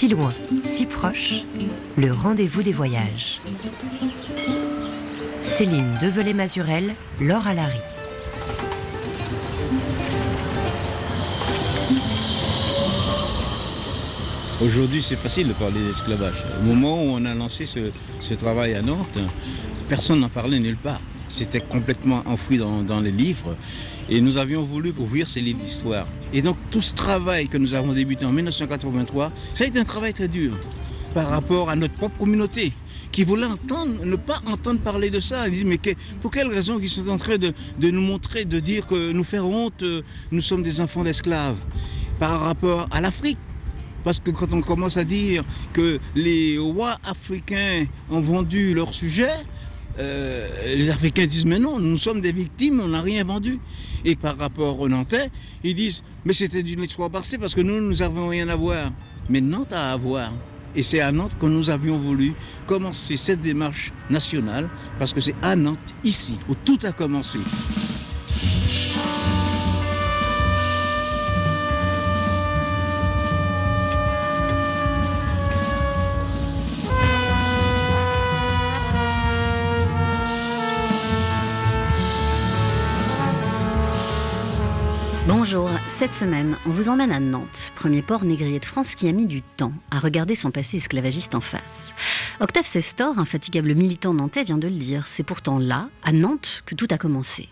Si loin, si proche, le rendez-vous des voyages. Céline Develay-Mazurel, Laure Alary. Aujourd'hui, c'est facile de parler d'esclavage. Au moment où on a lancé ce, travail à Nantes, personne n'en parlait nulle part. C'était complètement enfoui dans, les livres. Et nous avions voulu ouvrir ces livres d'histoire. Et donc tout ce travail que nous avons débuté en 1983, ça a été un travail très dur par rapport à notre propre communauté qui voulait entendre, ne pas entendre parler de ça. Ils disent, mais pour quelle raison ils sont en train de, nous montrer, de dire que nous faire honte, euh, nous sommes des enfants d'esclaves par rapport à l'Afrique parce que quand on commence à dire que les rois africains ont vendu leur sujet, euh, les Africains disent mais non, nous sommes des victimes, on n'a rien vendu. Et par rapport aux Nantais, ils disent mais c'était d'une histoire passée parce que nous, nous n'avons rien à voir. Mais Nantes a à voir. Et c'est à Nantes que nous avions voulu commencer cette démarche nationale parce que c'est à Nantes, ici, où tout a commencé. Bonjour, cette semaine, on vous emmène à Nantes, premier port négrier de France qui a mis du temps à regarder son passé esclavagiste en face. Octave Sestor, infatigable militant nantais, vient de le dire, c'est pourtant là, à Nantes, que tout a commencé.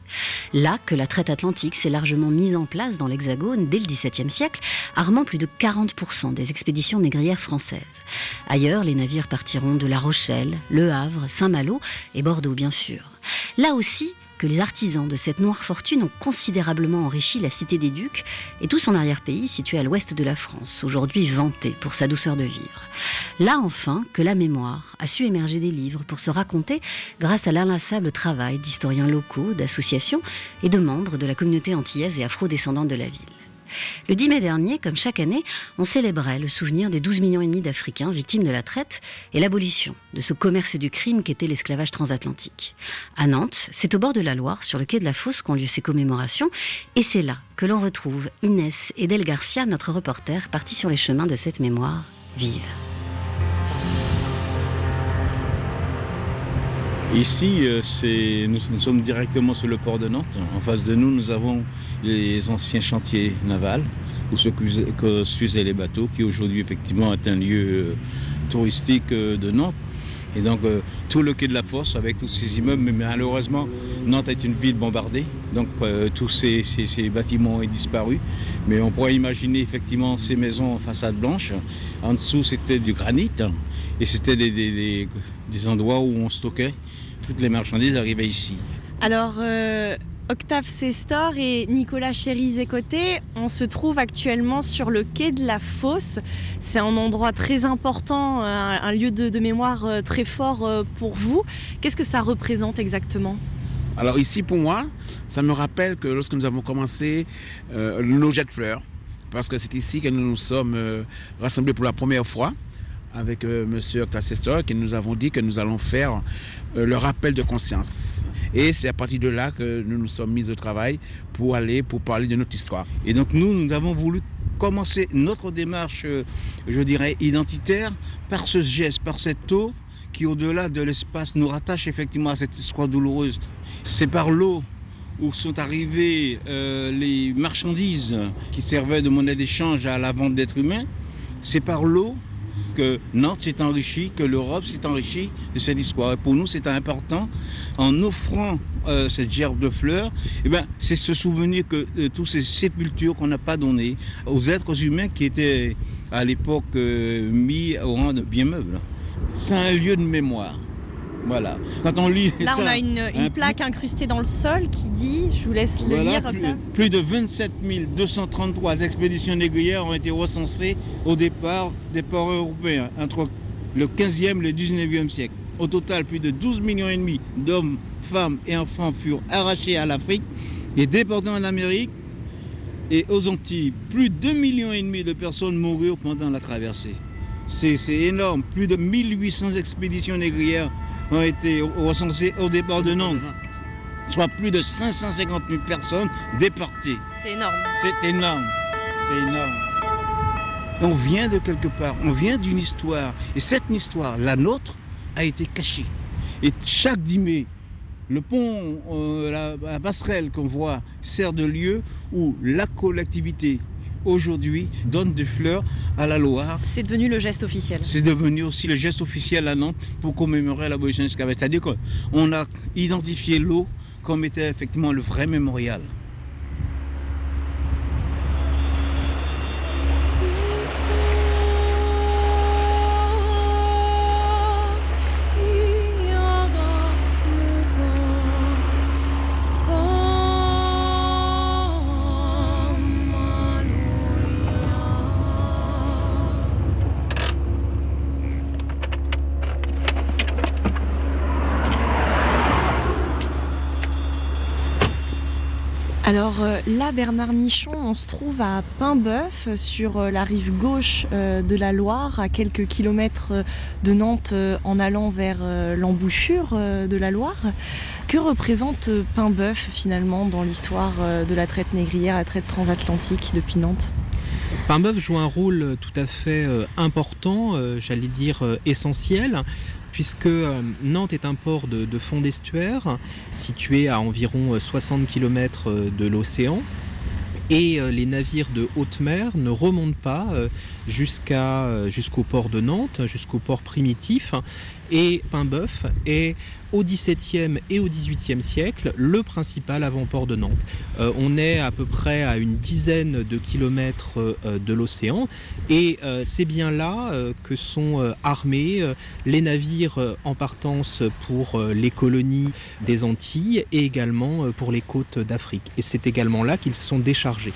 Là que la traite atlantique s'est largement mise en place dans l'Hexagone dès le XVIIe siècle, armant plus de 40% des expéditions négrières françaises. Ailleurs, les navires partiront de La Rochelle, Le Havre, Saint-Malo et Bordeaux, bien sûr. Là aussi, que les artisans de cette noire fortune ont considérablement enrichi la cité des Ducs et tout son arrière-pays situé à l'ouest de la France, aujourd'hui vanté pour sa douceur de vivre. Là enfin que la mémoire a su émerger des livres pour se raconter grâce à l'inlassable travail d'historiens locaux, d'associations et de membres de la communauté antillaise et afro-descendante de la ville. Le 10 mai dernier, comme chaque année, on célébrait le souvenir des 12 millions et demi d'Africains victimes de la traite et l'abolition de ce commerce du crime qu'était l'esclavage transatlantique. À Nantes, c'est au bord de la Loire, sur le quai de la Fosse, qu'ont lieu ces commémorations, et c'est là que l'on retrouve Inès Edel Garcia, notre reporter, parti sur les chemins de cette mémoire vive. Ici, euh, nous, sommes directement sur le port de Nantes. En face de nous, nous avons les anciens chantiers navals où se faisaient les bateaux, qui aujourd'hui effectivement est un lieu euh, touristique euh, de Nantes. Et donc tout le quai de la Fosse avec tous ces immeubles, mais malheureusement Nantes est une ville bombardée, donc tous ces, bâtiments ont disparu. Mais on pourrait imaginer effectivement ces maisons en façade blanche. En dessous c'était du granit et c'était des, endroits où on stockait toutes les marchandises arrivaient ici. Alors, euh, Octave Sestor et Nicolas Chéry-Zécoté, on se trouve actuellement sur le quai de la Fosse. C'est un endroit très important, un, lieu de, mémoire euh, très fort euh, pour vous. Qu'est-ce que ça représente exactement? Alors ici, pour moi, ça me rappelle que lorsque nous avons commencé nos jets de fleurs, parce que c'est ici que nous nous sommes rassemblés pour la première fois avec M. Monsieur Octave qui nous avons dit que nous allons faire euh, le rappel de conscience. Et c'est à partir de là que nous nous sommes mis au travail pour aller, pour parler de notre histoire. Et donc nous, nous avons voulu commencer notre démarche, euh, je dirais, identitaire par ce geste, par cette eau qui, au-delà de l'espace, nous rattache effectivement à cette histoire douloureuse. C'est par l'eau où sont arrivées euh, les marchandises qui servaient de monnaie d'échange à la vente d'êtres humains. C'est par l'eau que Nantes s'est enrichi, que l'Europe s'est enrichie de cette histoire. Et pour nous, c'est important, en offrant euh, cette gerbe de fleurs, eh ben, c'est se souvenir que euh, toutes ces sépultures qu'on n'a pas données aux êtres humains qui étaient à l'époque euh, mis au rang de bien meubles. C'est un lieu de mémoire. Voilà. Quand on lit. Là, on a une, plaque incrustée dans le sol qui dit, je vous laisse le lire. Plus, de 27 233 expéditions négrières ont été recensées au départ des ports européens entre le 15e et le 19e siècle. Au total, plus de 12 millions et demi d'hommes, femmes et enfants furent arrachés à l'Afrique et déportés en Amérique et aux Antilles. Plus de 2 millions et demi de personnes moururent pendant la traversée. C'est énorme. Plus de 1800 expéditions négrières ont été recensés au départ de Nantes, soit plus de 550 000 personnes déportées. C'est énorme. C'est énorme. C'est énorme. on vient de quelque part, on vient d'une histoire. Et cette histoire, la nôtre, a été cachée. Et chaque 10 mai, le pont, euh, la, la passerelle qu'on voit sert de lieu où la collectivité aujourd'hui donne des fleurs à la Loire. C'est devenu le geste officiel. C'est devenu aussi le geste officiel à Nantes pour commémorer l'abolition de l'esclavage. C'est-à-dire qu'on a identifié l'eau comme était effectivement le vrai mémorial. Alors euh, là, Bernard Michon, on se trouve à Paimboeuf, sur euh, la rive gauche euh, de la Loire, à quelques kilomètres de Nantes en allant vers l'embouchure de la Loire. Que représente Paimboeuf finalement dans l'histoire de la traite négrière, la traite transatlantique depuis Nantes? Paimboeuf joue un rôle tout à fait important, j'allais dire essentiel, puisque euh, Nantes est un port de, fond d'estuaire situé à environ 60 euh, km euh, de l'océan. Et les navires de haute mer ne remontent pas jusqu'au port de Nantes, jusqu'au port primitif. Et Paimboeuf est au XVIIe et au XVIIIe siècle le principal avant-port de Nantes. Euh, on est à peu près à une dizaine de kilomètres euh, de l'océan et euh, c'est bien là que sont armés les navires en partance pour les colonies des Antilles et également pour les côtes d'Afrique. Et c'est également là qu'ils sont déchargés.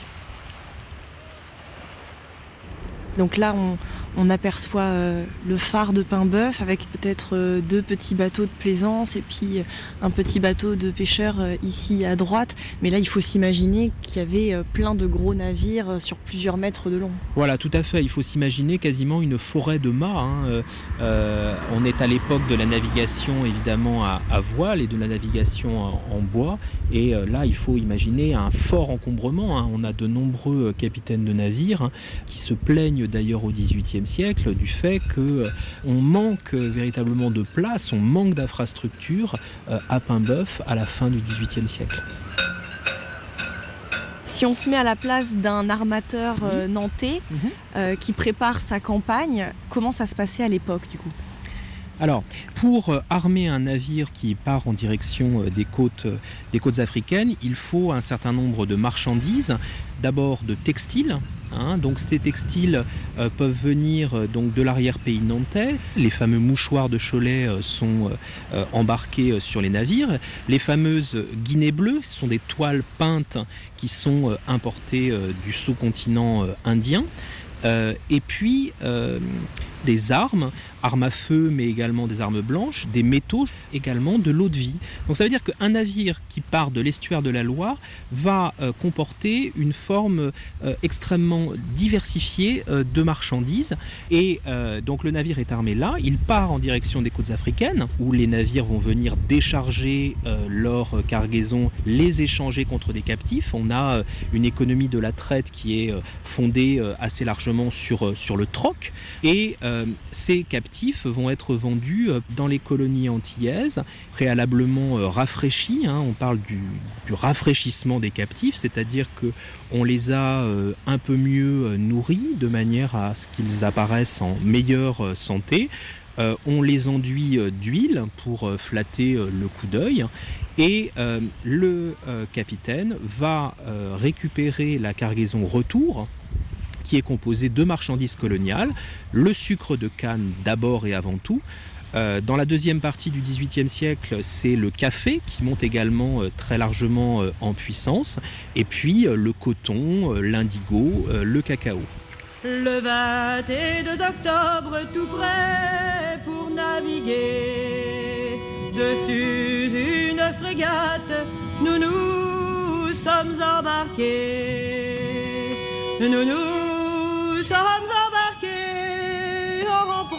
Donc là, on, on aperçoit euh, le phare de Paimboeuf avec peut-être euh, deux petits bateaux de plaisance et puis euh, un petit bateau de pêcheurs ici à droite. Mais là, il faut s'imaginer qu'il y avait plein de gros navires sur plusieurs mètres de long. Voilà, tout à fait. Il faut s'imaginer quasiment une forêt de mâts. Hein. on est à l'époque de la navigation évidemment à, voile et de la navigation en, bois. Et là, il faut imaginer un fort encombrement. Hein. On a de nombreux capitaines de navires hein, qui se plaignent d'ailleurs au Siècle du fait qu'on euh, manque véritablement de place, on manque d'infrastructures euh, à Paimboeuf à la fin du XVIIIe siècle. Si on se met à la place d'un armateur euh, nantais mhm. qui prépare sa campagne, comment ça se passait à l'époque du coup? Alors, pour armer un navire qui part en direction des côtes, des côtes africaines, il faut un certain nombre de marchandises, d'abord de textiles, Hein. donc ces textiles euh, peuvent venir euh, de l'arrière-pays nantais. Les fameux mouchoirs de Cholet euh, sont embarqués sur les navires. Les fameuses guinées bleues sont des toiles peintes qui sont importées du sous-continent indien. et puis des armes armes à feu, mais également des armes blanches, des métaux, également de l'eau de vie. Donc ça veut dire qu'un navire qui part de l'estuaire de la Loire va euh, comporter une forme euh, extrêmement diversifiée euh, de marchandises. Et donc le navire est armé là, il part en direction des côtes africaines, où les navires vont venir décharger leur cargaison, les échanger contre des captifs. On a une économie de la traite qui est fondée assez largement sur, sur le troc. Et ces captifs vont être vendus euh, dans les colonies antillaises, préalablement euh, rafraîchis. Hein. on parle du, rafraîchissement des captifs, c'est-à-dire que on les a euh, un peu mieux nourris de manière à ce qu'ils apparaissent en meilleure santé. on les enduit d'huile pour flatter le coup d'œil et le capitaine va récupérer la cargaison retour qui est composé de marchandises coloniales, le sucre de canne d'abord et avant tout. Euh, dans la deuxième partie du XVIIIe siècle, c'est le café qui monte également euh, très largement euh, en puissance, et puis le coton, l'indigo, le cacao. Le 22 octobre, tout prêt pour naviguer dessus une frégate, nous nous sommes embarqués. Nous nous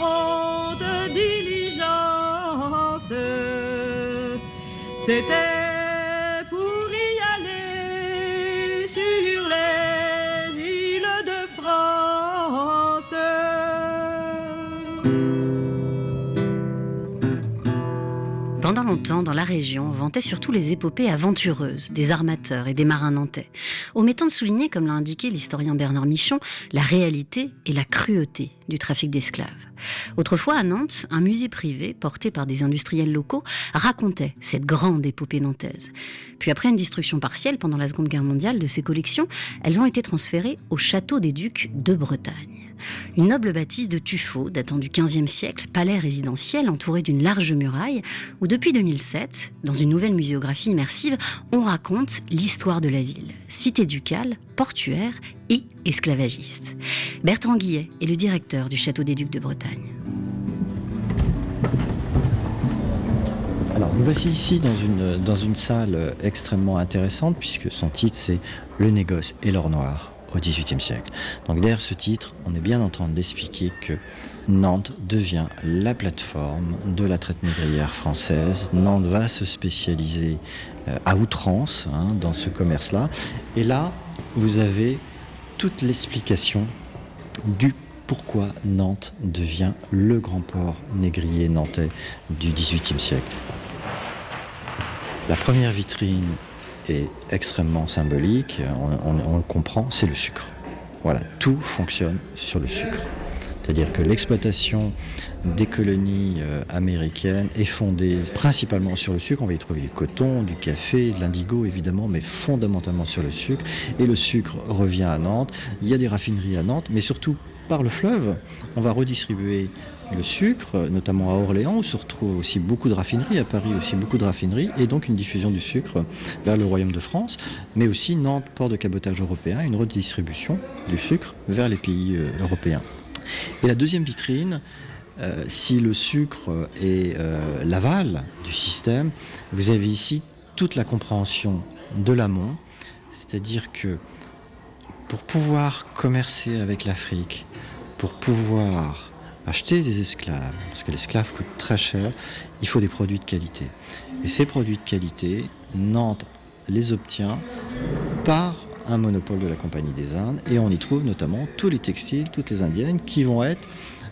prompte diligence. C'était longtemps, dans la région, on vantait surtout les épopées aventureuses des armateurs et des marins nantais, omettant de souligner, comme l'a indiqué l'historien Bernard Michon, la réalité et la cruauté du trafic d'esclaves. Autrefois, à Nantes, un musée privé, porté par des industriels locaux, racontait cette grande épopée nantaise. Puis après une destruction partielle pendant la Seconde Guerre mondiale de ces collections, elles ont été transférées au château des Ducs de Bretagne. Une noble bâtisse de tuffeau datant du XVe siècle, palais résidentiel entouré d'une large muraille, où depuis 2007, dans une nouvelle muséographie immersive, on raconte l'histoire de la ville, cité ducale, portuaire et esclavagiste. Bertrand Guillet est le directeur du Château des Ducs de Bretagne. Alors, nous voici ici dans une, salle extrêmement intéressante, puisque son titre c'est Le négoce et l'or noir au XVIIIe siècle. Donc derrière ce titre, on est bien en train d'expliquer que Nantes devient la plateforme de la traite négrière française. Nantes va se spécialiser euh, à outrance hein, dans ce commerce-là. Et là, vous avez toute l'explication du pourquoi Nantes devient le grand port négrier nantais du XVIIIe siècle. La première vitrine est extrêmement symbolique, on, le comprend, c'est le sucre. Voilà, tout fonctionne sur le sucre. C'est-à-dire que l'exploitation des colonies euh, américaines est fondée principalement sur le sucre. On va y trouver du coton, du café, de l'indigo évidemment, mais fondamentalement sur le sucre. Et le sucre revient à Nantes. Il y a des raffineries à Nantes, mais surtout par le fleuve, on va redistribuer le sucre, notamment à Orléans, où se retrouvent aussi beaucoup de raffineries, à Paris aussi beaucoup de raffineries, et donc une diffusion du sucre vers le Royaume de France, mais aussi Nantes, port de cabotage européen, une redistribution du sucre vers les pays euh, européens. Et la deuxième vitrine, euh, si le sucre est euh, l'aval du système, vous avez ici toute la compréhension de l'amont, c'est-à-dire que pour pouvoir commercer avec l'Afrique, pour pouvoir acheter des esclaves, parce que l'esclave coûte très cher, il faut des produits de qualité. Et ces produits de qualité, Nantes les obtient par un monopole de la Compagnie des Indes, et on y trouve notamment tous les textiles, toutes les indiennes, qui vont être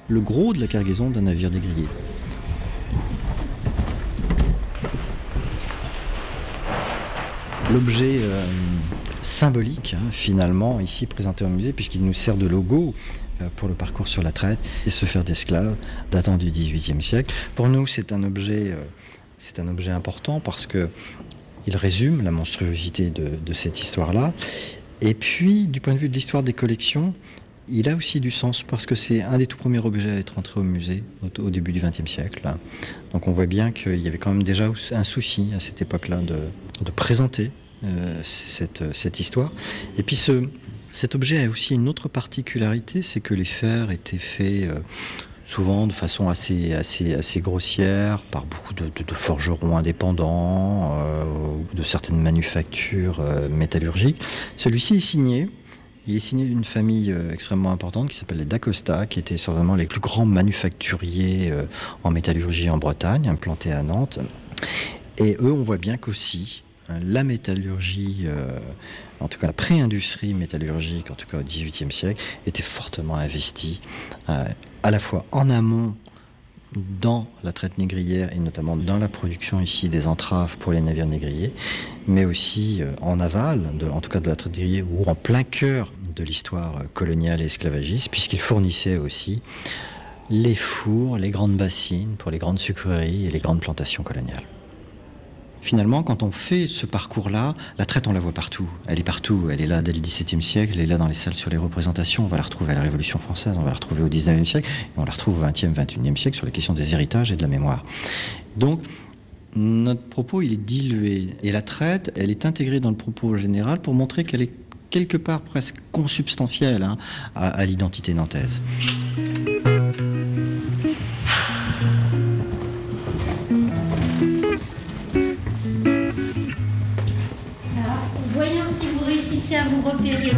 le gros de la cargaison d'un navire négrier. L'objet euh, symbolique, hein, finalement, ici présenté au musée, puisqu'il nous sert de logo, pour le parcours sur la traite et se faire d'esclaves datant du XVIIIe siècle. Pour nous, c'est un objet, euh, c'est un objet important parce que il résume la monstruosité de, cette histoire-là. Et puis, du point de vue de l'histoire des collections, il a aussi du sens parce que c'est un des tout premiers objets à être entré au musée au, début du XXe siècle. Donc on voit bien qu'il y avait quand même déjà un souci à cette époque-là de, présenter euh, cette, cette, histoire. Et puis ce, cet objet a aussi une autre particularité, c'est que les fers étaient faits euh, souvent de façon assez, grossière par beaucoup de, forgerons indépendants euh, ou de certaines manufactures euh, métallurgiques. Celui-ci est signé. Il est signé d'une famille extrêmement importante qui s'appelle les D'Acosta, qui étaient certainement les plus grands manufacturiers en métallurgie en Bretagne, implantés à Nantes. Et eux, on voit bien qu'aussi, la métallurgie en tout cas la pré-industrie métallurgique, en tout cas au XVIIIe siècle, était fortement investie euh, à la fois en amont dans la traite négrière et notamment dans la production ici des entraves pour les navires négriers, mais aussi euh, en aval, en tout cas de la traite négrière, ou en plein cœur de l'histoire euh, coloniale et esclavagiste, puisqu'il fournissait aussi les fours, les grandes bassines pour les grandes sucreries et les grandes plantations coloniales. Finalement, quand on fait ce parcours-là, la traite, on la voit partout. Elle est partout. Elle est là dès le XVIIe siècle, elle est là dans les salles sur les représentations. On va la retrouver à la Révolution française, on va la retrouver au XIXe siècle, et on la retrouve au XXe, XXIe siècle sur les questions des héritages et de la mémoire. Donc, notre propos, il est dilué. Et la traite, elle est intégrée dans le propos général pour montrer qu'elle est quelque part presque consubstantielle hein, à l'identité nantaise. Repérer.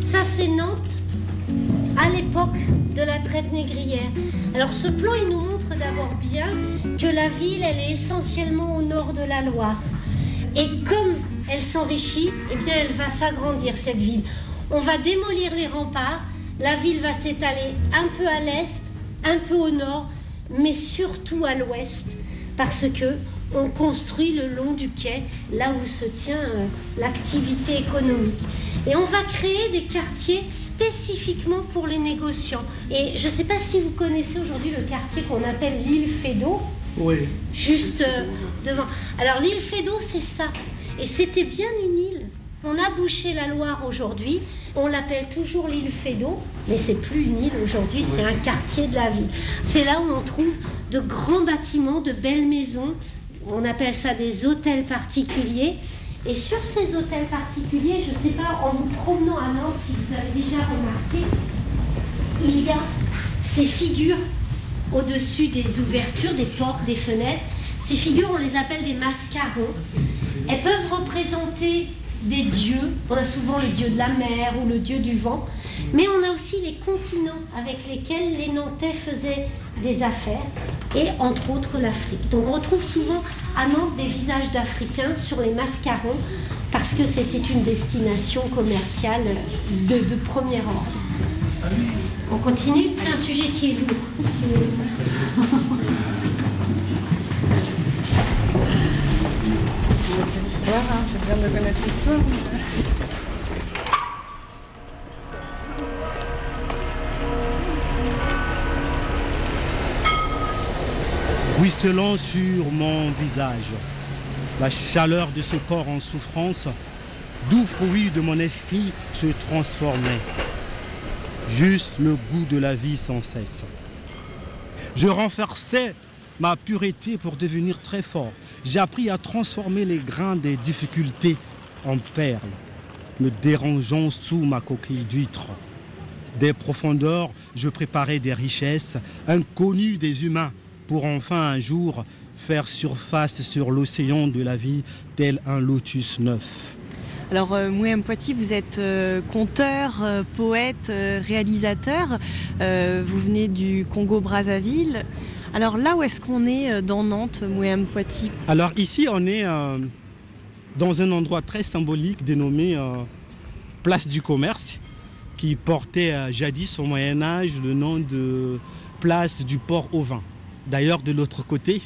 Ça, c'est Nantes à l'époque de la traite négrière. Alors, ce plan, il nous montre d'abord bien que la ville, elle est essentiellement au nord de la Loire. Et comme elle s'enrichit, eh bien, elle va s'agrandir, cette ville. On va démolir les remparts, la ville va s'étaler un peu à l'est, un peu au nord, mais surtout à l'ouest parce que on construit le long du quai, là où se tient euh, l'activité économique. Et on va créer des quartiers spécifiquement pour les négociants. Et je ne sais pas si vous connaissez aujourd'hui le quartier qu'on appelle l'île Fédot. Oui. Juste euh, devant. Alors l'île Fédot, c'est ça. Et c'était bien une île. On a bouché la Loire aujourd'hui. On l'appelle toujours l'île Fédot, mais c'est plus une île aujourd'hui, c'est un quartier de la ville. C'est là où on trouve de grands bâtiments, de belles maisons. On appelle ça des hôtels particuliers. Et sur ces hôtels particuliers, je ne sais pas, en vous promenant à Nantes, si vous avez déjà remarqué, il y a ces figures au-dessus des ouvertures, des portes, des fenêtres. Ces figures, on les appelle des mascarons. Elles peuvent représenter des dieux. On a souvent le dieu de la mer ou le dieu du vent. Mais on a aussi les continents avec lesquels les Nantais faisaient des affaires, et entre autres l'Afrique. Donc on retrouve souvent à Nantes des visages d'Africains sur les mascarons, parce que c'était une destination commerciale de, premier ordre. On continue? C'est un sujet qui est lourd. C'est l'histoire, hein, c'est bien de connaître l'histoire. Ruisselant sur mon visage, la chaleur de ce corps en souffrance, doux fruit de mon esprit se transformait. Juste le goût de la vie sans cesse. Je renforçais ma pureté pour devenir très fort. J'ai appris à transformer les grains des difficultés en perles, me dérangeant sous ma coquille d'huître. Des profondeurs, je préparais des richesses inconnues des humains pour enfin un jour faire surface sur l'océan de la vie tel un lotus neuf. Alors euh, Mouem Poiti, vous êtes euh, conteur, euh, poète, euh, réalisateur. Vous venez du Congo-Brazzaville. Alors là où est-ce qu'on est dans Nantes, Mouem Poiti Alors ici, on est dans un endroit très symbolique dénommé Place du Commerce, qui portait jadis au Moyen Âge le nom de Place du Port au Vin. D'ailleurs, de l'autre côté,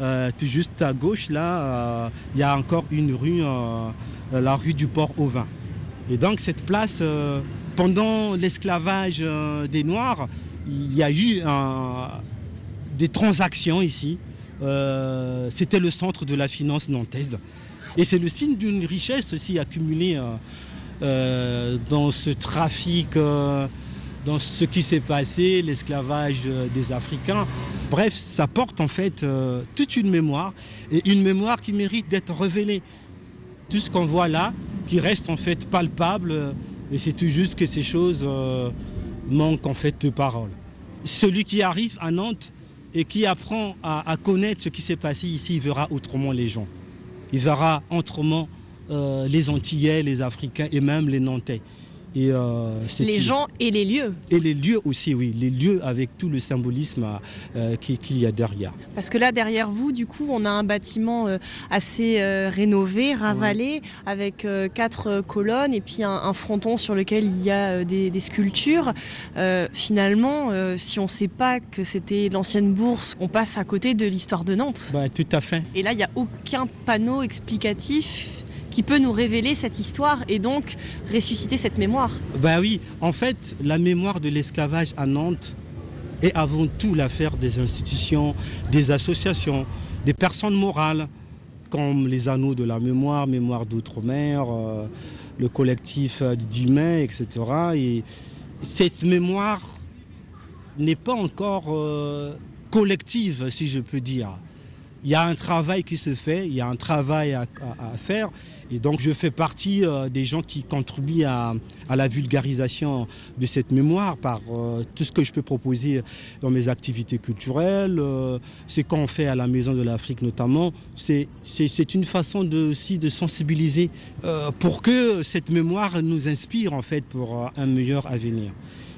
euh, tout juste à gauche, là, euh, il y a encore une rue, euh, la rue du Port au Vin. Et donc cette place, pendant l'esclavage des Noirs, il y a eu des transactions ici. C'était le centre de la finance nantaise. Et c'est le signe d'une richesse aussi accumulée dans ce trafic, dans ce qui s'est passé, l'esclavage euh, des Africains. Bref, ça porte en fait euh, toute une mémoire, et une mémoire qui mérite d'être révélée. Tout ce qu'on voit là, qui reste en fait palpable, euh, et c'est tout juste que ces choses manquent en fait de parole. Celui qui arrive à Nantes et qui apprend à, connaître ce qui s'est passé ici, il verra autrement les gens. Il verra autrement les Antillais, les Africains et même les Nantais. Et, euh, Les une- gens et les lieux. Et les lieux aussi, oui. Les lieux avec tout le symbolisme euh, qui- qu'il y a derrière. Parce que là, derrière vous, du coup, on a un bâtiment euh, assez rénové, ravalé, avec quatre colonnes et puis un, un fronton sur lequel il y a des, des sculptures. Finalement, si on ne sait pas que c'était l'ancienne bourse, on passe à côté de l'histoire de Nantes. Bah, tout à fait. Et là, il n'y a aucun panneau explicatif qui peut nous révéler cette histoire et donc ressusciter cette mémoire. Ben oui, en fait, la mémoire de l'esclavage à Nantes est avant tout l'affaire des institutions, des associations, des personnes morales, comme les Anneaux de la mémoire, Mémoire d'outre-mer, euh, le collectif euh, du mai, etc. Et cette mémoire n'est pas encore euh, collective, si je peux dire. Il y a un travail qui se fait, il y a un travail à, faire. Et donc je fais partie euh, des gens qui contribuent à, la vulgarisation de cette mémoire par euh, tout ce que je peux proposer dans mes activités culturelles, euh, ce qu'on fait à la Maison de l'Afrique notamment. C'est une façon aussi de sensibiliser pour que cette mémoire nous inspire en fait pour un meilleur avenir.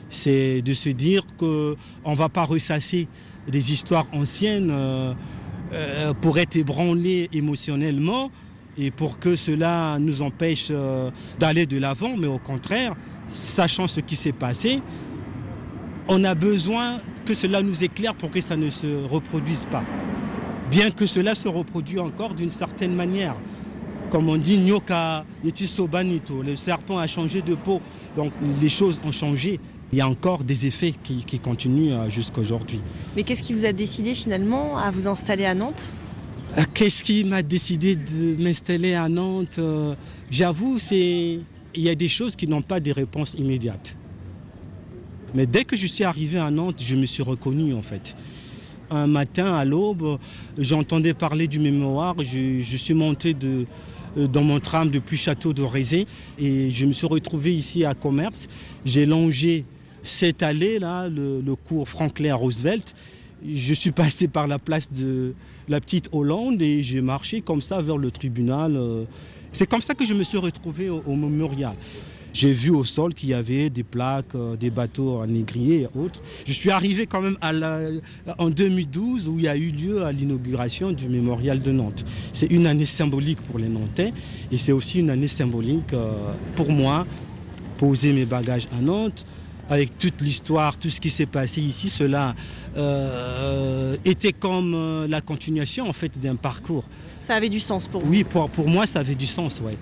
C'est de se dire qu'on ne va pas ressasser des histoires anciennes euh, pour être ébranlé émotionnellement et pour que cela nous empêche euh, d'aller de l'avant, mais au contraire, sachant ce qui s'est passé, on a besoin que cela nous éclaire pour que ça ne se reproduise pas. bien que cela se reproduit encore d'une certaine manière. Comme on dit, Nyoka Yetisobanito, le serpent a changé de peau, donc les choses ont changé. Il y a encore des effets qui, qui continuent euh, jusqu'à aujourd'hui. Mais qu'est-ce qui vous a décidé finalement à vous installer à Nantes? Euh, Qu'est-ce qui m'a décidé de m'installer à Nantes Euh, J'avoue, c'est il y a des choses qui n'ont pas de réponse immédiate. Mais dès que je suis arrivé à Nantes, je me suis reconnu en fait. Un matin à l'aube, j'entendais parler du mémoire. Je, je suis monté de, dans mon tram depuis Château de Rézé et je me suis retrouvé ici à Commerce. J'ai longé cette allée-là, le, le cours Franklin Roosevelt. Je suis passé par la place de la petite Hollande et j'ai marché comme ça vers le tribunal. euh. C'est comme ça que je me suis retrouvé au, mémorial. J'ai vu au sol qu'il y avait des plaques, euh, des bateaux en négrier et autres. Je suis arrivé quand même en 2012 où il y a eu lieu l'inauguration du mémorial de Nantes. C'est une année symbolique pour les Nantais et c'est aussi une année symbolique euh, pour moi. Poser mes bagages à Nantes, avec toute l'histoire, tout ce qui s'est passé ici, cela euh, était comme euh, la continuation en fait d'un parcours. Ça avait du sens pour vous Oui, pour, pour moi, ça avait du sens, ouais.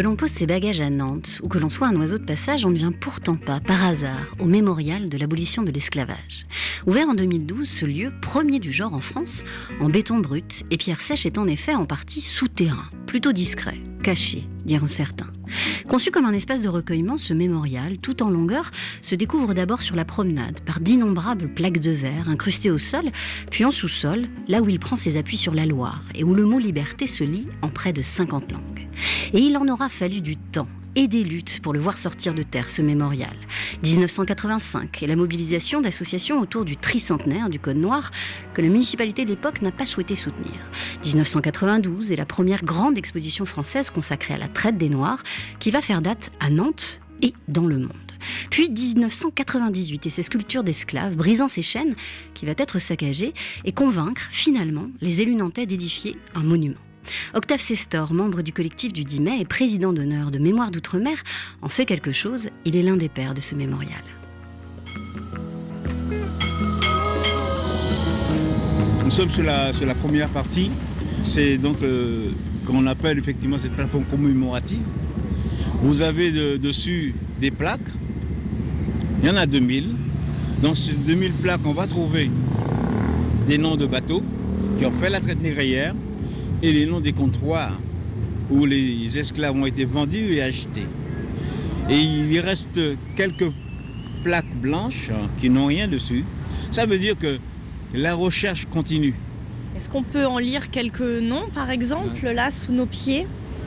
Que l'on pose ses bagages à Nantes ou que l'on soit un oiseau de passage, on ne vient pourtant pas, par hasard, au mémorial de l'abolition de l'esclavage. Ouvert en 2012, ce lieu, premier du genre en France, en béton brut et pierre sèche, est en effet en partie souterrain, plutôt discret, caché, Conçu comme un espace de recueillement, ce mémorial, tout en longueur, se découvre d'abord sur la promenade par d'innombrables plaques de verre incrustées au sol, puis en sous-sol, là où il prend ses appuis sur la Loire et où le mot liberté se lit en près de 50 langues. Et il en aura fallu du temps et des luttes pour le voir sortir de terre, ce mémorial. 1985 et la mobilisation d'associations autour du tricentenaire du Code Noir que la municipalité de l'époque n'a pas souhaité soutenir. 1992 et la première grande exposition française consacrée à la traite des Noirs qui va faire date à Nantes et dans le monde. Puis 1998 et ses sculptures d'esclaves brisant ses chaînes qui va être saccagée et convaincre finalement les élus nantais d'édifier un monument. Octave Sestor, membre du collectif du 10 mai et président d'honneur de Mémoire d'Outre-mer, en sait quelque chose. Il est l'un des pères de ce mémorial. Nous sommes sur la, première partie. C'est donc, euh, comme on appelle effectivement cette plateforme commémorative. Vous avez de- dessus des plaques. Il y en a 2000. Dans ces 2000 plaques, on va trouver des noms de bateaux qui ont fait la traite négrière et les noms des comptoirs où les esclaves ont été vendus et achetés. Et il y reste quelques plaques blanches qui n'ont rien dessus. Ça veut dire que la recherche continue. Est-ce qu'on peut en lire quelques noms, par exemple, là, sous nos pieds?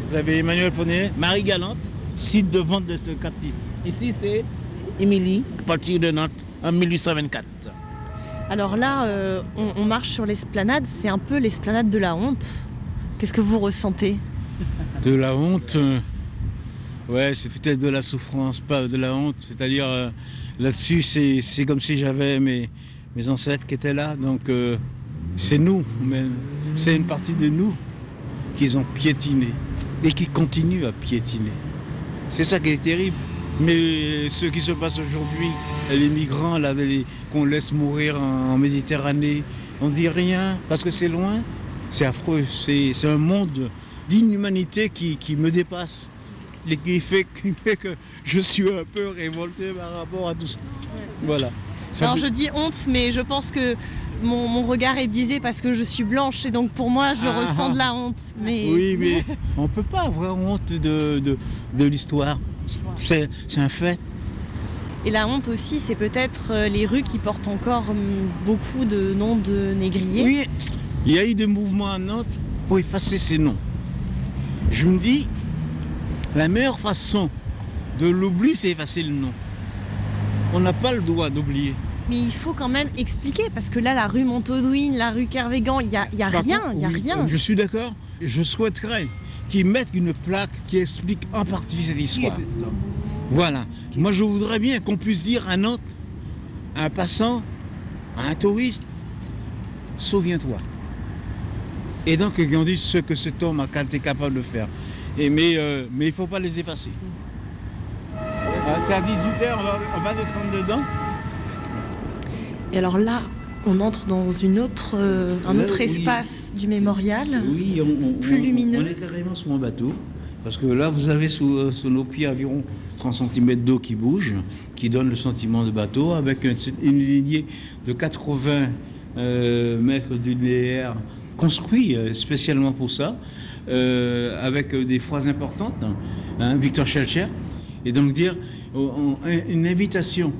Vous avez Emmanuel Fournier, Marie Galante, site de vente de ce captif. Ici, c'est Émilie, à partir de Nantes, en 1824. Alors là, euh, on, on marche sur l'esplanade, c'est un peu l'esplanade de la honte. Qu'est-ce que vous ressentez? De la honte, euh, ouais, c'est peut-être de la souffrance, pas de la honte. C'est-à-dire, euh, là-dessus, c'est comme si j'avais mes, ancêtres qui étaient là. Donc, euh, c'est nous, c'est une partie de nous qu'ils ont piétiné et qui continuent à piétiner. C'est ça qui est terrible. Mais ce qui se passe aujourd'hui, les migrants qu'on laisse mourir en, en Méditerranée, on dit rien parce que c'est loin. C'est affreux. C'est un monde d'inhumanité qui, qui me dépasse et qui fait, qui fait que je suis un peu révolté par rapport à tout ça. Voilà. Ça Alors je dis honte, mais je pense que mon, mon regard est biaisé parce que je suis blanche et donc pour moi, je Ah. ressens de la honte. Mais... Oui, mais on ne peut pas avoir honte de, de, de l'histoire. C'est un fait. Et la honte aussi, c'est peut-être euh, les rues qui portent encore beaucoup de noms de négriers. Oui, il y a eu des mouvements à Nantes pour effacer ces noms. Je me dis, la meilleure façon de l'oubli, c'est effacer le nom. On n'a pas le droit d'oublier. Mais il faut quand même expliquer parce que là, la rue Montaudoin, la rue Kervégan, il n'y a, y a rien, il y a oui, rien. Je suis d'accord. Je souhaiterais qu'ils mettent une plaque qui explique en partie cette histoire. Voilà. Moi, je voudrais bien qu'on puisse dire à Nantes, à un passant, à un touriste, souviens-toi. Et donc, qu'on dise ce que cet homme a été capable de faire. Et, mais euh, mais il ne faut pas les effacer. Euh, C'est à 18h, on va, on va descendre dedans. Et alors là, on entre dans une autre, euh, un Là, autre oui. espace du mémorial. Oui, on, on- Plus lumineux. On est carrément sur un bateau. Parce que là, vous avez sous, euh, sous nos pieds environ 30 cm d'eau qui bouge, qui donne le sentiment de bateau, avec une, une lignée de 80 euh, mètres linéaire construit euh, spécialement pour ça, euh, avec euh, des phrases importantes. hein, Victor Schellcher. Et donc dire on- on- une invitation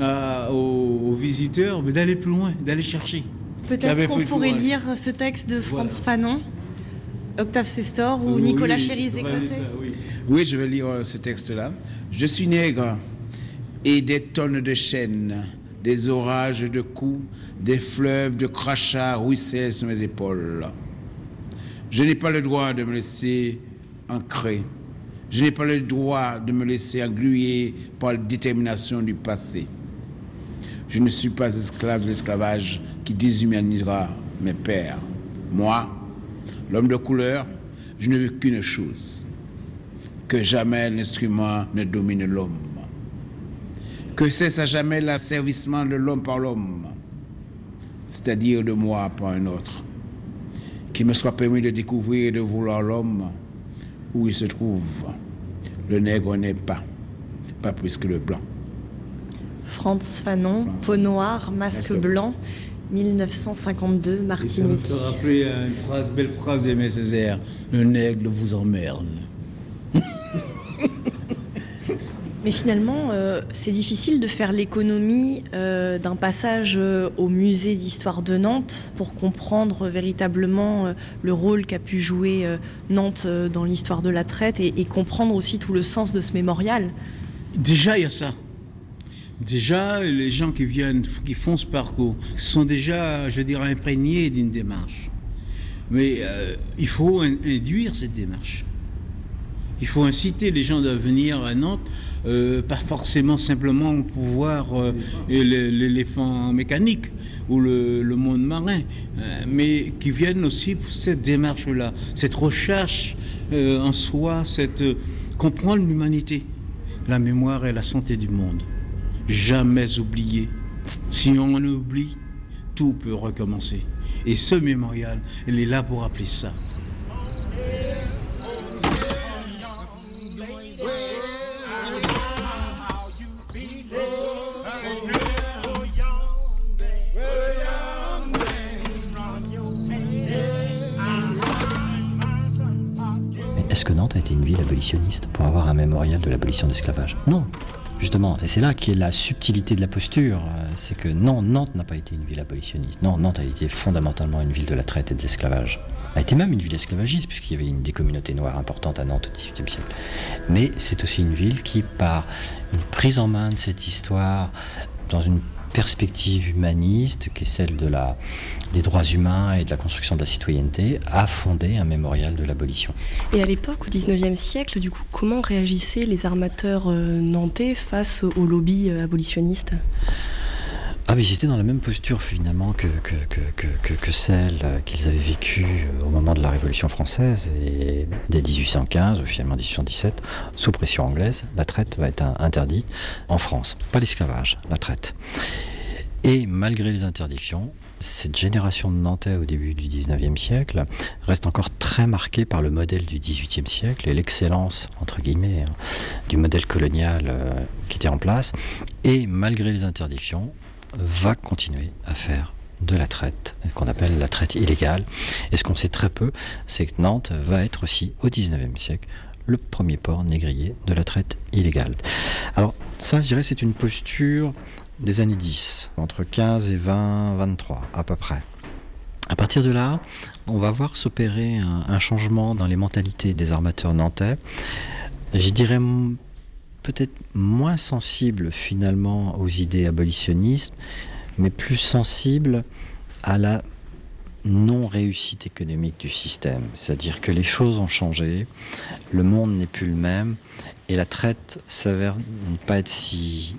à- aux, aux visiteurs mais d'aller plus loin, d'aller chercher. Peut-être qu'on pourrait lire ce texte de Franz Voilà. Fanon, Octave Sestor ou Oui, Nicolas oui, ça, oui. Oui, je vais lire ce texte-là. Je suis nègre et des tonnes de chaînes, des orages de coups, des fleuves de crachats ruissellent sur mes épaules. Je n'ai pas le droit de me laisser ancrer. Je n'ai pas le droit de me laisser engluer par la détermination du passé. Je ne suis pas esclave de l'esclavage qui déshumanisera mes pères. Moi, l'homme de couleur, je ne veux qu'une chose, que jamais l'instrument ne domine l'homme, que cesse à jamais l'asservissement de l'homme par l'homme, c'est-à-dire de moi par un autre, qu'il me soit permis de découvrir et de vouloir l'homme où il se trouve. Le nègre n'est pas, pas plus que le blanc. Franz Fanon, peau noire, masque blanc, 1952, Et ça me Martinique. fait rappeler euh, une phrase, belle phrase d'Aimé Césaire. Le nègre vous emmerde. Mais finalement, euh, c'est difficile de faire l'économie euh, d'un passage euh, au musée d'histoire de Nantes pour comprendre véritablement le rôle qu'a pu jouer Nantes dans l'histoire de la traite et, et comprendre aussi tout le sens de ce mémorial. Déjà, il y a ça. Déjà, les gens qui viennent, qui font ce parcours, sont déjà, je dirais, imprégnés d'une démarche. Mais il faut in- induire cette démarche. Il faut inciter les gens à venir à Nantes, euh, pas forcément simplement pour voir euh, l'é- l'éléphant mécanique ou le, monde marin, euh, mais qui viennent aussi pour cette démarche-là, cette recherche euh, en soi, cette comprendre l'humanité, la mémoire et la santé du monde. Jamais oublier. Si on oublie, tout peut recommencer. Et ce mémorial, il est là pour rappeler ça. Que Nantes a été une ville abolitionniste pour avoir un mémorial de l'abolition de l'esclavage Non, justement. Et c'est là qu'est la subtilité de la posture. Euh, C'est que non, Nantes n'a pas été une ville abolitionniste. Non, Nantes a été fondamentalement une ville de la traite et de l'esclavage. A été même une ville esclavagiste, puisqu'il y avait une des communautés noires importantes à Nantes au XVIIIe siècle. Mais c'est aussi une ville qui, par une prise en main de cette histoire, dans une perspective humaniste, qui est celle de la, des droits humains et de la construction de la citoyenneté, a fondé un mémorial de l'abolition. Et à l'époque, au 19e siècle, du coup, comment réagissaient les armateurs euh, nantais face au lobby euh, abolitionniste? Ah, mais ils étaient dans la même posture finalement que, que, que, que, celle euh, qu'ils avaient vécue au moment de la Révolution française et dès 1815, officiellement 1817, sous pression anglaise, la traite va être interdite en France. Pas l'esclavage, la traite. Et malgré les interdictions, cette génération de Nantais au début du 19e siècle reste encore très marquée par le modèle du 18e siècle et l'excellence, entre guillemets, hein, du modèle colonial euh, qui était en place. Et malgré les interdictions, va continuer à faire de la traite, qu'on appelle la traite illégale. Et ce qu'on sait très peu, c'est que Nantes va être aussi, au 19e siècle, le premier port négrier de la traite illégale. Alors ça, je dirais, c'est une posture des années 10, entre 15 et 20, 23 à peu près. À partir de là, on va voir s'opérer un, changement dans les mentalités des armateurs nantais. Je dirais peut-être moins sensible finalement aux idées abolitionnistes, mais plus sensible à la non-réussite économique du système. C'est-à-dire que les choses ont changé, le monde n'est plus le même, et la traite s'avère ne pas être si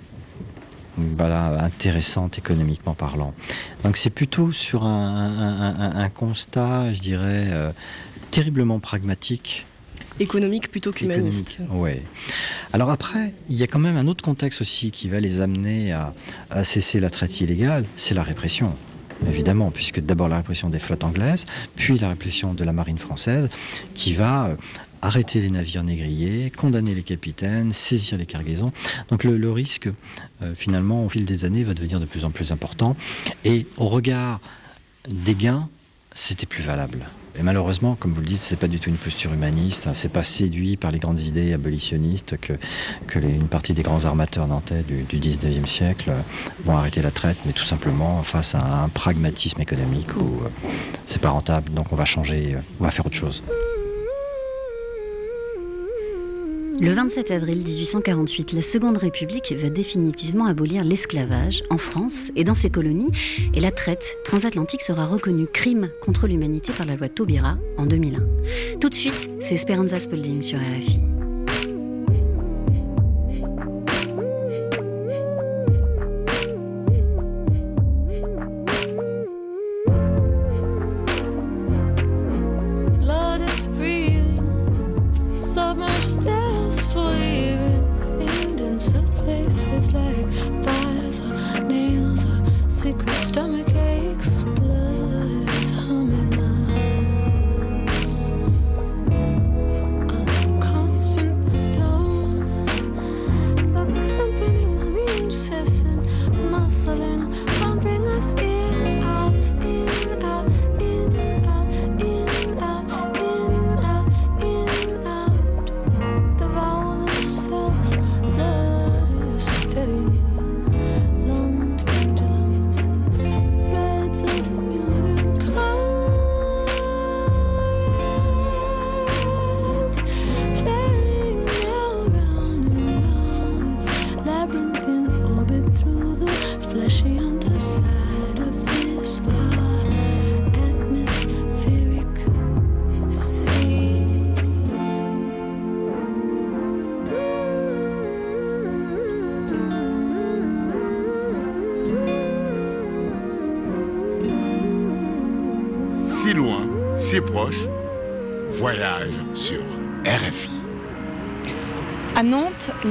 voilà, intéressante économiquement parlant. Donc c'est plutôt sur un, un- un- un constat, je dirais, euh, terriblement pragmatique économique plutôt qu'humaniste. Oui. Alors après, il y a quand même un autre contexte aussi qui va les amener à, à cesser la traite illégale, c'est la répression évidemment, puisque d'abord la répression des flottes anglaises, puis la répression de la marine française, qui va euh, arrêter les navires négriers, condamner les capitaines, saisir les cargaisons. Donc le, risque, euh, finalement, au fil des années, va devenir de plus en plus important. Et au regard des gains, c'était plus valable. Et malheureusement, comme vous le dites, c'est pas du tout une posture humaniste. Hein. C'est pas séduit par les grandes idées abolitionnistes que, une partie des grands armateurs nantais du, du 19e siècle vont arrêter la traite, mais tout simplement face à un pragmatisme économique où euh, c'est pas rentable, donc on va changer, euh, on va faire autre chose. Le 27 avril 1848, la Seconde République va définitivement abolir l'esclavage en France et dans ses colonies, et la traite transatlantique sera reconnue crime contre l'humanité par la loi Taubira en 2001. Tout de suite, c'est Esperanza Spalding sur RFI.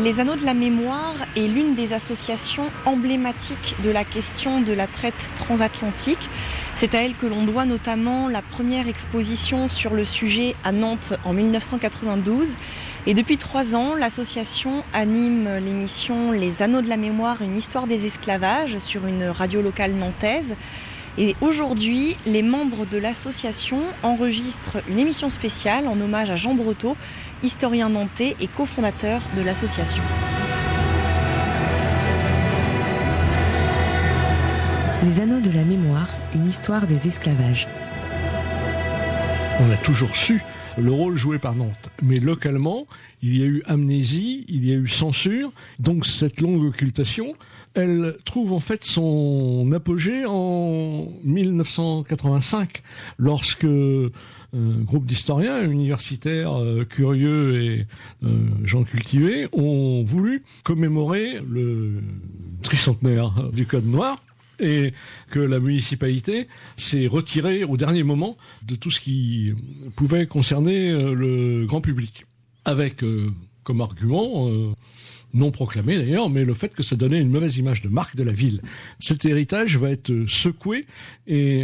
Les Anneaux de la Mémoire est l'une des associations emblématiques de la question de la traite transatlantique. C'est à elle que l'on doit notamment la première exposition sur le sujet à Nantes en 1992. Et depuis trois ans, l'association anime l'émission Les Anneaux de la Mémoire, une histoire des esclavages sur une radio locale nantaise. Et aujourd'hui, les membres de l'association enregistrent une émission spéciale en hommage à Jean Breteau, historien nantais et cofondateur de l'association. Les Anneaux de la Mémoire, une histoire des esclavages. On a toujours su le rôle joué par Nantes. Mais localement, il y a eu amnésie, il y a eu censure, donc cette longue occultation, elle trouve en fait son apogée en 1985, lorsque un groupe d'historiens universitaires euh, curieux et euh, gens cultivés ont voulu commémorer le tricentenaire du Code noir et que la municipalité s'est retirée au dernier moment de tout ce qui pouvait concerner euh, le grand public. Avec comme argument, non proclamé d'ailleurs, mais le fait que ça donnait une mauvaise image de marque de la ville. Cet héritage va être secoué et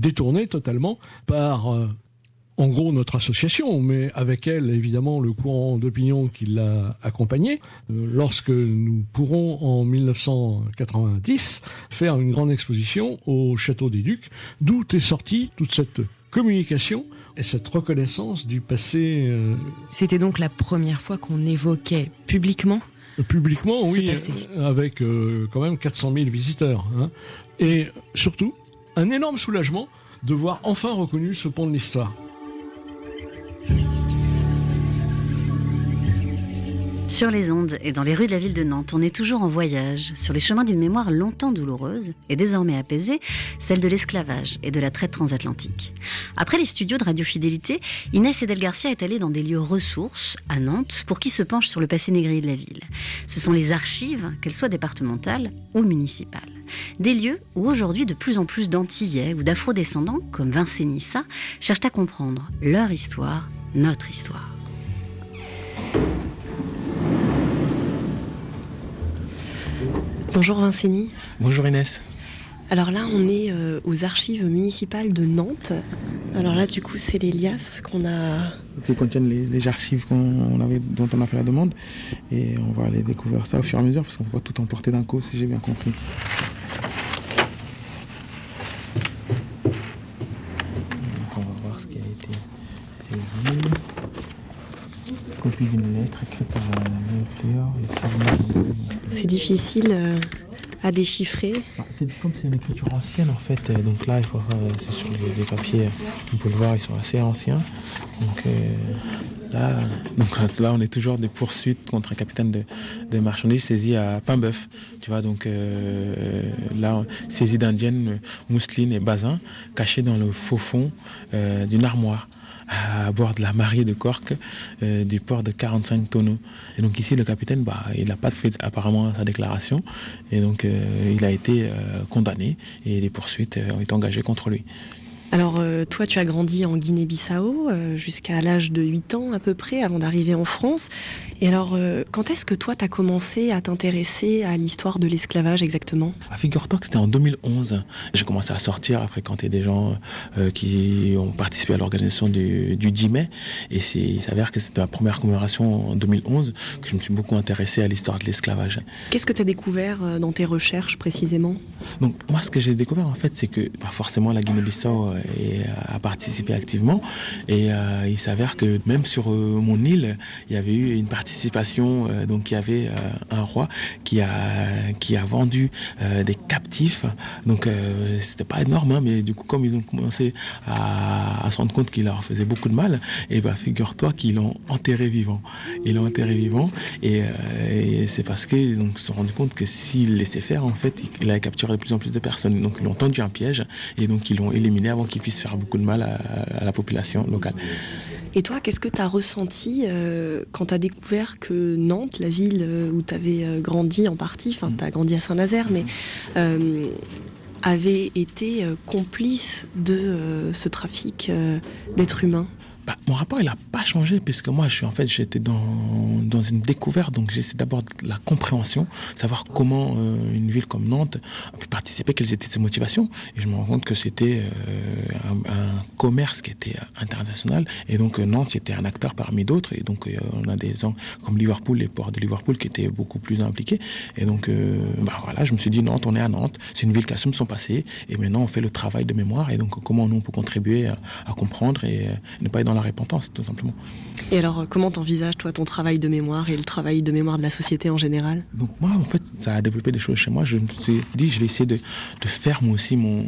détournée totalement par euh, en gros notre association, mais avec elle évidemment le courant d'opinion qui l'a accompagné, euh, lorsque nous pourrons en 1990 faire une grande exposition au Château des Ducs, d'où est sortie toute cette communication et cette reconnaissance du passé. Euh, C'était donc la première fois qu'on évoquait publiquement Publiquement, oui, avec quand même 400 000 visiteurs. Hein. Et surtout, un énorme soulagement de voir enfin reconnu ce pont de l'histoire. Sur les ondes et dans les rues de la ville de Nantes, on est toujours en voyage, sur les chemins d'une mémoire longtemps douloureuse et désormais apaisée, celle de l'esclavage et de la traite transatlantique. Après les studios de Radio Fidélité, Inès Edel Garcia est allée dans des lieux ressources à Nantes pour qui se penche sur le passé négrier de la ville. Ce sont les archives, qu'elles soient départementales ou municipales. Des lieux où aujourd'hui de plus en plus d'Antillais ou d'Afro-descendants, comme Vincenissa, cherchent à comprendre leur histoire, notre histoire. Bonjour Vincini. Bonjour Inès. Alors là, on est euh, aux archives municipales de Nantes. Alors là, du coup, c'est les liasses qu'on a. Qui contiennent les, archives qu'on avait, dont on a fait la demande. Et on va aller découvrir ça au fur et à mesure, parce qu'on ne peut pas tout emporter d'un coup, si j'ai bien compris. on va voir ce qui a été saisi. Copie d'une lettre écrite par C'est difficile. Euh, à déchiffrer C'est comme c'est une écriture ancienne en fait. Euh, donc là, il faut euh, c'est sur les, papiers. On peut le voir, ils sont assez anciens. Donc euh, là, donc là, on est toujours des poursuites contre un capitaine de, marchandises saisi à Pain-Bœuf. Tu vois, donc là, saisi d'indiennes, mousseline et basin, cachés dans le faux fond d'une armoire à bord de la Marie de Cork euh, du port de 45 tonneaux. Et donc ici, le capitaine, bah, il n'a pas fait apparemment sa déclaration et donc euh, il a été euh, condamné et les poursuites ont été engagées contre lui. Alors euh, toi, tu as grandi en Guinée-Bissau euh, jusqu'à l'âge de 8 ans à peu près avant d'arriver en France. Et alors, euh, quand est-ce que toi, tu as commencé à t'intéresser à l'histoire de l'esclavage exactement? Ah, Figure-toi que c'était en 2011. J'ai commencé à sortir, à fréquenter des gens qui ont participé à l'organisation du, 10 mai. Et il s'avère que c'était ma première commémoration en 2011 que je me suis beaucoup intéressé à l'histoire de l'esclavage. Qu'est-ce que tu as découvert dans tes recherches précisément? Donc moi, ce que j'ai découvert en fait, c'est que bah, forcément la Guinée-Bissau et a participé activement. Et euh, il s'avère que même sur euh, mon île, il y avait eu une participation. Euh, donc il y avait un roi qui a, qui a vendu des captifs. Donc c'était pas énorme, hein, mais du coup, comme ils ont commencé à, se rendre compte qu'il leur faisait beaucoup de mal, et ben figure-toi qu'ils l'ont enterré vivant. Ils l'ont enterré vivant. Et, c'est parce qu'ils se sont rendus compte que s'ils laissaient faire, en fait, il allait capturer de plus en plus de personnes. Donc ils l'ont tendu un piège et donc ils l'ont éliminé avant qu'il puisse faire beaucoup de mal à, la population locale. Et toi, qu'est-ce que tu as ressenti euh, quand tu as découvert que Nantes, la ville euh, où tu avais euh, grandi en partie, enfin tu as grandi à Saint-Nazaire, mais avait été complice de ce trafic d'êtres humains? Bah, mon rapport, il n'a pas changé, puisque moi, je en fait, j'étais dans, dans une découverte, donc j'essaie d'abord de la compréhension, savoir comment euh, une ville comme Nantes a pu participer, quelles étaient ses motivations, et je me rends compte que c'était euh, un, commerce qui était international, et donc euh, Nantes, c'était un acteur parmi d'autres, et donc on a des gens comme Liverpool, les ports de Liverpool, qui étaient beaucoup plus impliqués, et donc bah, voilà, je me suis dit, Nantes, on est à Nantes, c'est une ville qui assume son passé, et maintenant on fait le travail de mémoire, et donc comment nous on peut contribuer à, à comprendre et ne pas être dans la répentance, tout simplement. Et alors, comment t'envisages, toi, ton travail de mémoire et le travail de mémoire de la société en général? Donc, moi, en fait, ça a développé des choses chez moi. Je me suis dit, je vais essayer de, faire, moi aussi, mon,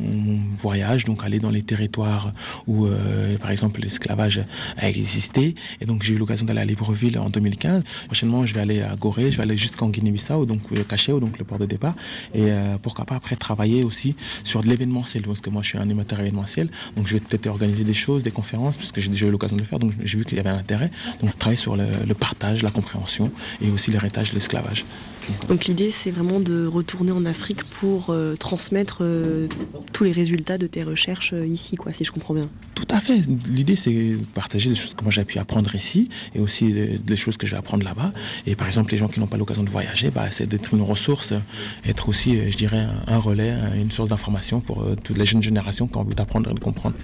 voyage, donc aller dans les territoires où, euh, par exemple, l'esclavage a existé. Et donc, j'ai eu l'occasion d'aller à Libreville en 2015. Prochainement, je vais aller à Gorée, je vais aller jusqu'en Guinée-Bissau, donc le Cachet, donc le port de départ. Et euh, pourquoi pas après travailler aussi sur de l'événementiel, parce que moi, je suis un animateur événementiel. Donc, je vais peut-être organiser des choses, des conférences, puisque j'ai déjà eu l'occasion de le faire. Donc, j'ai vu qu'il y avait un intérêt. Donc travailler sur le, partage, la compréhension et aussi l'héritage de l'esclavage. Donc l'idée c'est vraiment de retourner en Afrique pour euh, transmettre euh, tous les résultats de tes recherches euh, ici, quoi, si je comprends bien. Tout à fait. L'idée c'est de partager des choses que moi j'ai pu apprendre ici et aussi des, choses que je vais apprendre là-bas. Et par exemple les gens qui n'ont pas l'occasion de voyager, bah, c'est d'être une ressource, être aussi, je dirais, un, relais, une source d'information pour toutes les jeunes générations qui ont envie d'apprendre et de comprendre.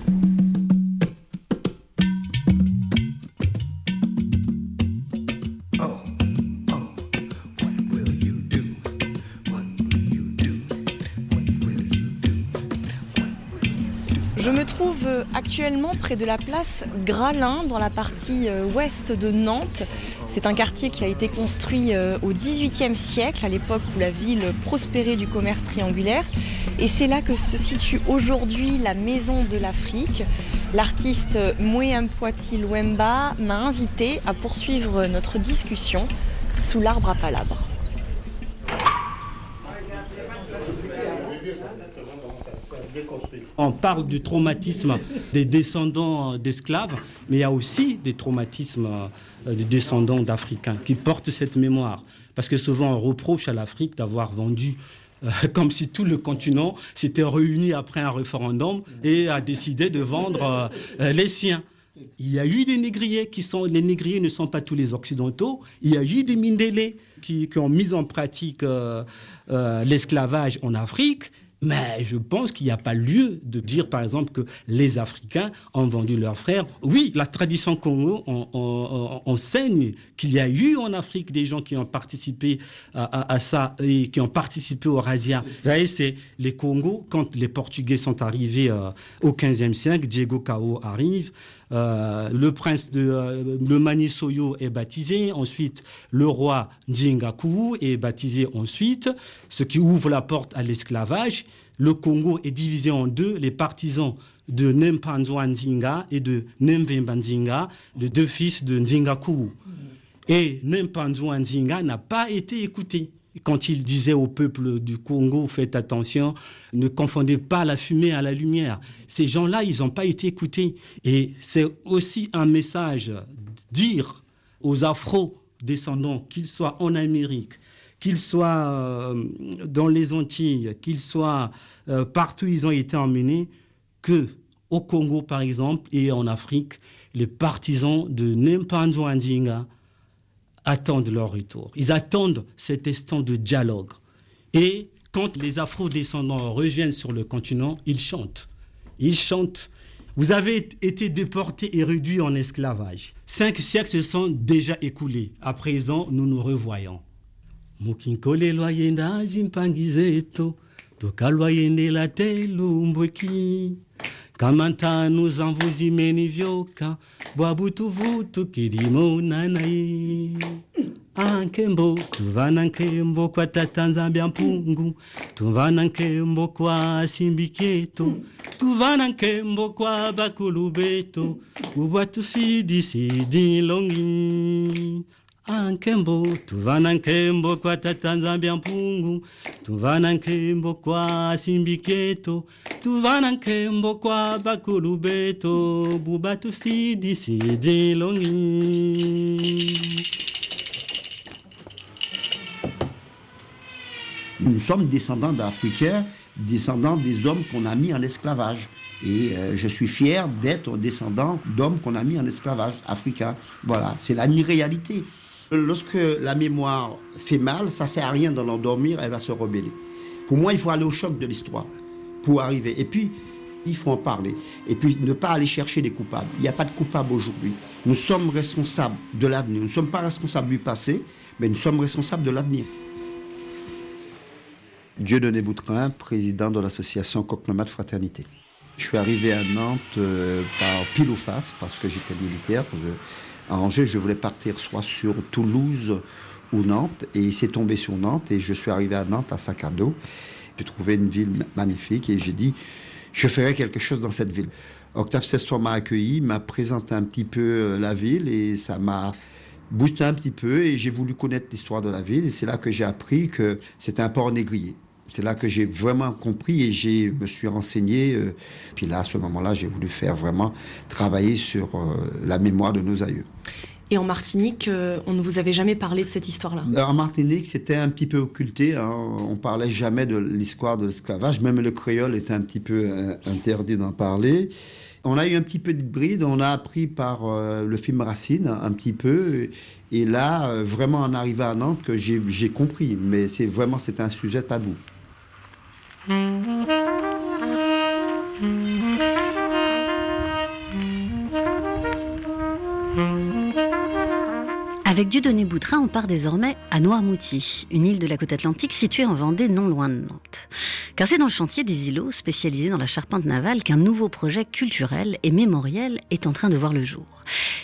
Près de la place Gralin, dans la partie euh, ouest de Nantes. C'est un quartier qui a été construit euh, au XVIIIe siècle, à l'époque où la ville prospérait du commerce triangulaire. Et c'est là que se situe aujourd'hui la Maison de l'Afrique. L'artiste Moué-Mpoiti Luemba m'a invité à poursuivre notre discussion sous l'arbre à palabres. On parle du traumatisme des descendants d'esclaves, mais il y a aussi des traumatismes euh, des descendants d'Africains qui portent cette mémoire. Parce que souvent on reproche à l'Afrique d'avoir vendu euh, comme si tout le continent s'était réuni après un référendum et a décidé de vendre euh, les siens. Il y a eu des négriers qui sont. Les négriers ne sont pas tous les occidentaux. Il y a eu des Mindélés qui, ont mis en pratique euh, euh, l'esclavage en Afrique. Mais je pense qu'il n'y a pas lieu de dire, par exemple, que les Africains ont vendu leurs frères. Oui, la tradition Congo on, on- on- enseigne qu'il y a eu en Afrique des gens qui ont participé à, ça et qui ont participé au razzia. Vous savez, c'est les Congos, quand les Portugais sont arrivés euh, au 15e siècle, Diego Cao arrive, euh, le prince de euh, le Manisoyo est baptisé, ensuite le roi Ndingaku est baptisé ensuite, ce qui ouvre la porte à l'esclavage. Le Congo est divisé en deux, les partisans de Nempanzwa Ndinga et de Nemvemba Ndinga, les deux fils de Ndingaku. Et Nempanzwa Ndinga n'a pas été écouté. Quand il disait au peuple du Congo, faites attention, ne confondez pas la fumée à la lumière. Ces gens-là, ils n'ont pas été écoutés. Et c'est aussi un message dire aux afro-descendants, qu'ils soient en Amérique, qu'ils soient euh, dans les Antilles, qu'ils soient euh, partout où ils ont été emmenés, que au Congo, par exemple, et en Afrique, les partisans de Nempanzwa Ndinga attendent leur retour. Ils attendent cet instant de dialogue. Et quand les afro-descendants reviennent sur le continent, ils chantent. Ils chantent. Vous avez été déportés et réduits en esclavage. Cinq siècles se sont déjà écoulés. À présent, nous nous revoyons. Mukinkole lwayenda zimpangizeto tokalwayendela telumbweki kamantanu zamvuzimeni vyoka bwabutuvutu kilimonanaye ankembo tuvana nkembo kwa tata nzambi ya mpungu tuvana nkembo kwa simbiketo. Tuvana nkembo kwa bakulu beto ubwa tufidisi longi Nous sommes descendants d'Africains, descendants des hommes qu'on a mis en esclavage. Et euh, je suis fier d'être descendant d'hommes qu'on a mis en esclavage africains. Voilà, c'est la réalité. Lorsque la mémoire fait mal, ça sert à rien de l'endormir, elle va se rebeller. Pour moi, il faut aller au choc de l'histoire pour arriver. Et puis, il faut en parler. Et puis, ne pas aller chercher des coupables. Il n'y a pas de coupables aujourd'hui. Nous sommes responsables de l'avenir. Nous ne sommes pas responsables du passé, mais nous sommes responsables de l'avenir. Dieudonné Boutrin, président de l'association Coq-Nomade Fraternité. Je suis arrivé à Nantes euh, par pile ou face parce que j'étais militaire. À Angers, je voulais partir soit sur Toulouse ou Nantes et c'est tombé sur Nantes et je suis arrivé à Nantes à sac à dos. J'ai trouvé une ville ma- magnifique et j'ai dit je ferai quelque chose dans cette ville. Octave Sestor m'a accueilli, m'a présenté un petit peu euh, la ville et ça m'a boosté un petit peu et j'ai voulu connaître l'histoire de la ville et c'est là que j'ai appris que c'était un port négrier. C'est là que j'ai vraiment compris et je me suis renseigné. euh, puis là, à ce moment-là, j'ai voulu faire vraiment travailler sur euh, la mémoire de nos aïeux. Et en Martinique, euh, on ne vous avait jamais parlé de cette histoire-là? En Martinique, c'était un petit peu occulté. hein. On parlait jamais de l'histoire de l'esclavage. Même le créole était un petit peu interdit d'en parler. On a eu un petit peu de bride. On a appris par euh, le film Racine un petit peu. Et là, euh, vraiment, en arrivant à Nantes, que j'ai j'ai compris. Mais c'est vraiment, c'est un sujet tabou. Mm-hmm. Avec Dieudonné Boutrin, on part désormais à Noirmoutier, une île de la côte atlantique située en Vendée, non loin de Nantes. Car c'est dans le chantier des îlots, spécialisé dans la charpente navale, qu'un nouveau projet culturel et mémoriel est en train de voir le jour.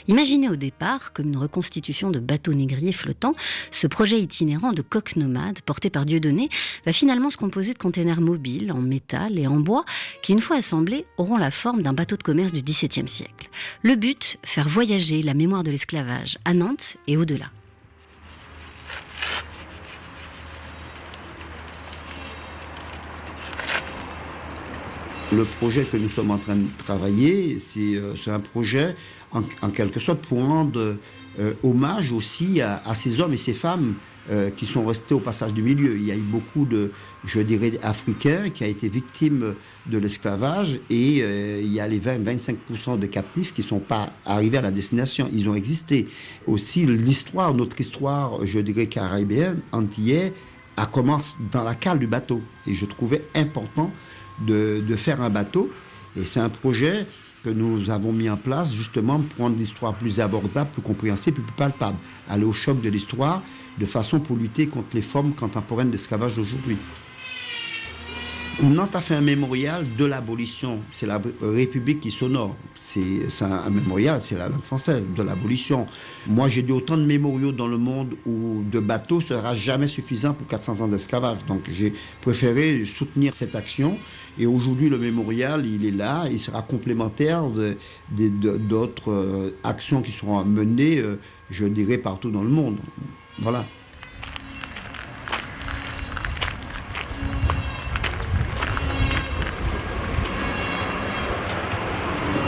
Imaginé au départ comme une reconstitution de bateaux négriers flottants, ce projet itinérant de coque nomade, porté par Dieudonné, va finalement se composer de containers mobiles en métal et en bois qui, une fois assemblés, auront la forme d'un bateau de commerce du XVIIe siècle. Le but, faire voyager la mémoire de l'esclavage à Nantes et Le projet que nous sommes en train de travailler, c'est euh, un projet en, quelque sorte pour rendre euh, hommage aussi à ces hommes et ces femmes euh, qui sont restés au passage du milieu. Il y a eu beaucoup de, je dirais, Africains qui ont été victimes de l'esclavage et euh, il y a les 20-25% de captifs qui ne sont pas arrivés à la destination. Ils ont existé. Aussi, l'histoire, notre histoire, je dirais, caribéenne, antillaise, a commencé dans la cale du bateau. Et je trouvais important de faire un bateau. Et c'est un projet que nous avons mis en place justement pour rendre l'histoire plus abordable, plus compréhensible, plus palpable. Aller au choc de l'histoire de façon pour lutter contre les formes contemporaines d'esclavage d'aujourd'hui. Nantes a fait un mémorial de l'abolition. C'est la République qui s'honore. C'est un, mémorial, c'est la langue française, de l'abolition. Moi, j'ai dit autant de mémoriaux dans le monde où de bateaux sera jamais suffisant pour 400 ans d'esclavage. Donc, j'ai préféré soutenir cette action. Et aujourd'hui, le mémorial, il est là. Il sera complémentaire d'autres euh, actions qui seront menées, euh, je dirais, partout dans le monde. Voilà.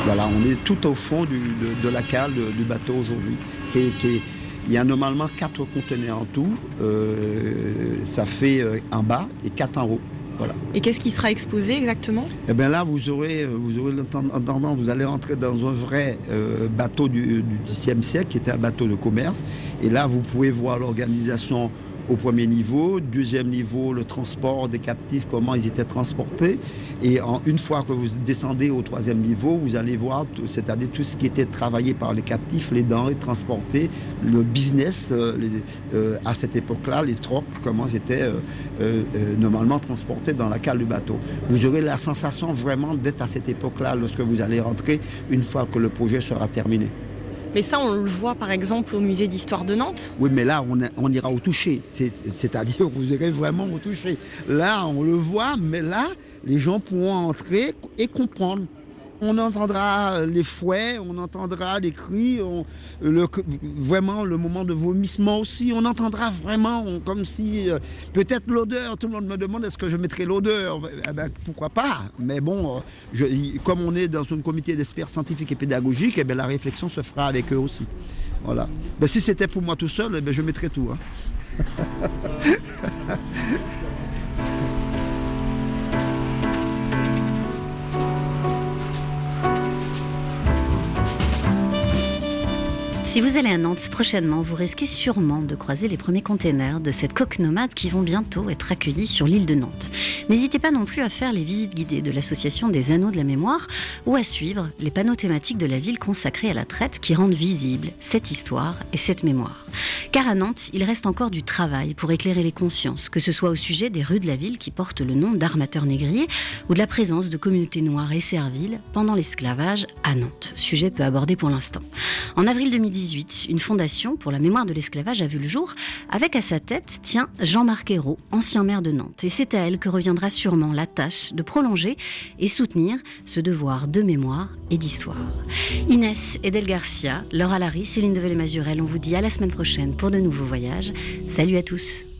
Voilà, on est tout au fond de, la cale du bateau aujourd'hui. il y a normalement quatre conteneurs en tout. Euh, ça fait euh, en bas et quatre en haut. Voilà. Et qu'est-ce qui sera exposé exactement? Eh bien là, vous aurez, vous aurez vous allez entrer dans un vrai euh, bateau du, du Xe siècle, qui était un bateau de commerce. Et là, vous pouvez voir l'organisation au premier niveau. Deuxième niveau, le transport des captifs, comment ils étaient transportés. Et une fois que vous descendez au troisième niveau, vous allez voir, c'est-à-dire tout ce qui était travaillé par les captifs, les denrées transportées, le business euh, euh, à cette époque-là, les trocs, comment c'était euh, normalement transporté dans la cale du bateau. Vous aurez la sensation vraiment d'être à cette époque-là lorsque vous allez rentrer une fois que le projet sera terminé. Mais ça, on le voit par exemple au musée d'histoire de Nantes. Oui, mais là, on, ira au toucher. C'est-à-dire, vous irez vraiment au toucher. Là, on le voit, mais là, les gens pourront entrer et comprendre. On entendra les fouets, on entendra les cris, vraiment le moment de vomissement aussi. On entendra vraiment comme si, euh, peut-être l'odeur, tout le monde me demande est-ce que je mettrai l'odeur? Eh ben, Pourquoi pas? Mais bon, euh, comme on est dans un comité d'experts scientifiques et pédagogiques, eh ben, la réflexion se fera avec eux aussi. Voilà. Ben, si c'était pour moi tout seul, eh ben, je mettrais tout. Hein. Si vous allez à Nantes prochainement, vous risquez sûrement de croiser les premiers containers de cette coque nomade qui vont bientôt être accueillis sur l'île de Nantes. N'hésitez pas non plus à faire les visites guidées de l'association des Anneaux de la Mémoire ou à suivre les panneaux thématiques de la ville consacrés à la traite qui rendent visible cette histoire et cette mémoire. Car à Nantes, il reste encore du travail pour éclairer les consciences, que ce soit au sujet des rues de la ville qui portent le nom d'armateurs négriers ou de la présence de communautés noires et serviles pendant l'esclavage à Nantes, sujet peu abordé pour l'instant. En avril 2010, une fondation pour la mémoire de l'esclavage a vu le jour, avec à sa tête, tiens, Jean-Marc Ayrault, ancien maire de Nantes. Et c'est à elle que reviendra sûrement la tâche de prolonger et soutenir ce devoir de mémoire et d'histoire. Inès Edel Garcia, Laura Larry, Céline Develay-Mazurel, on vous dit à la semaine prochaine pour de nouveaux voyages. Salut à tous.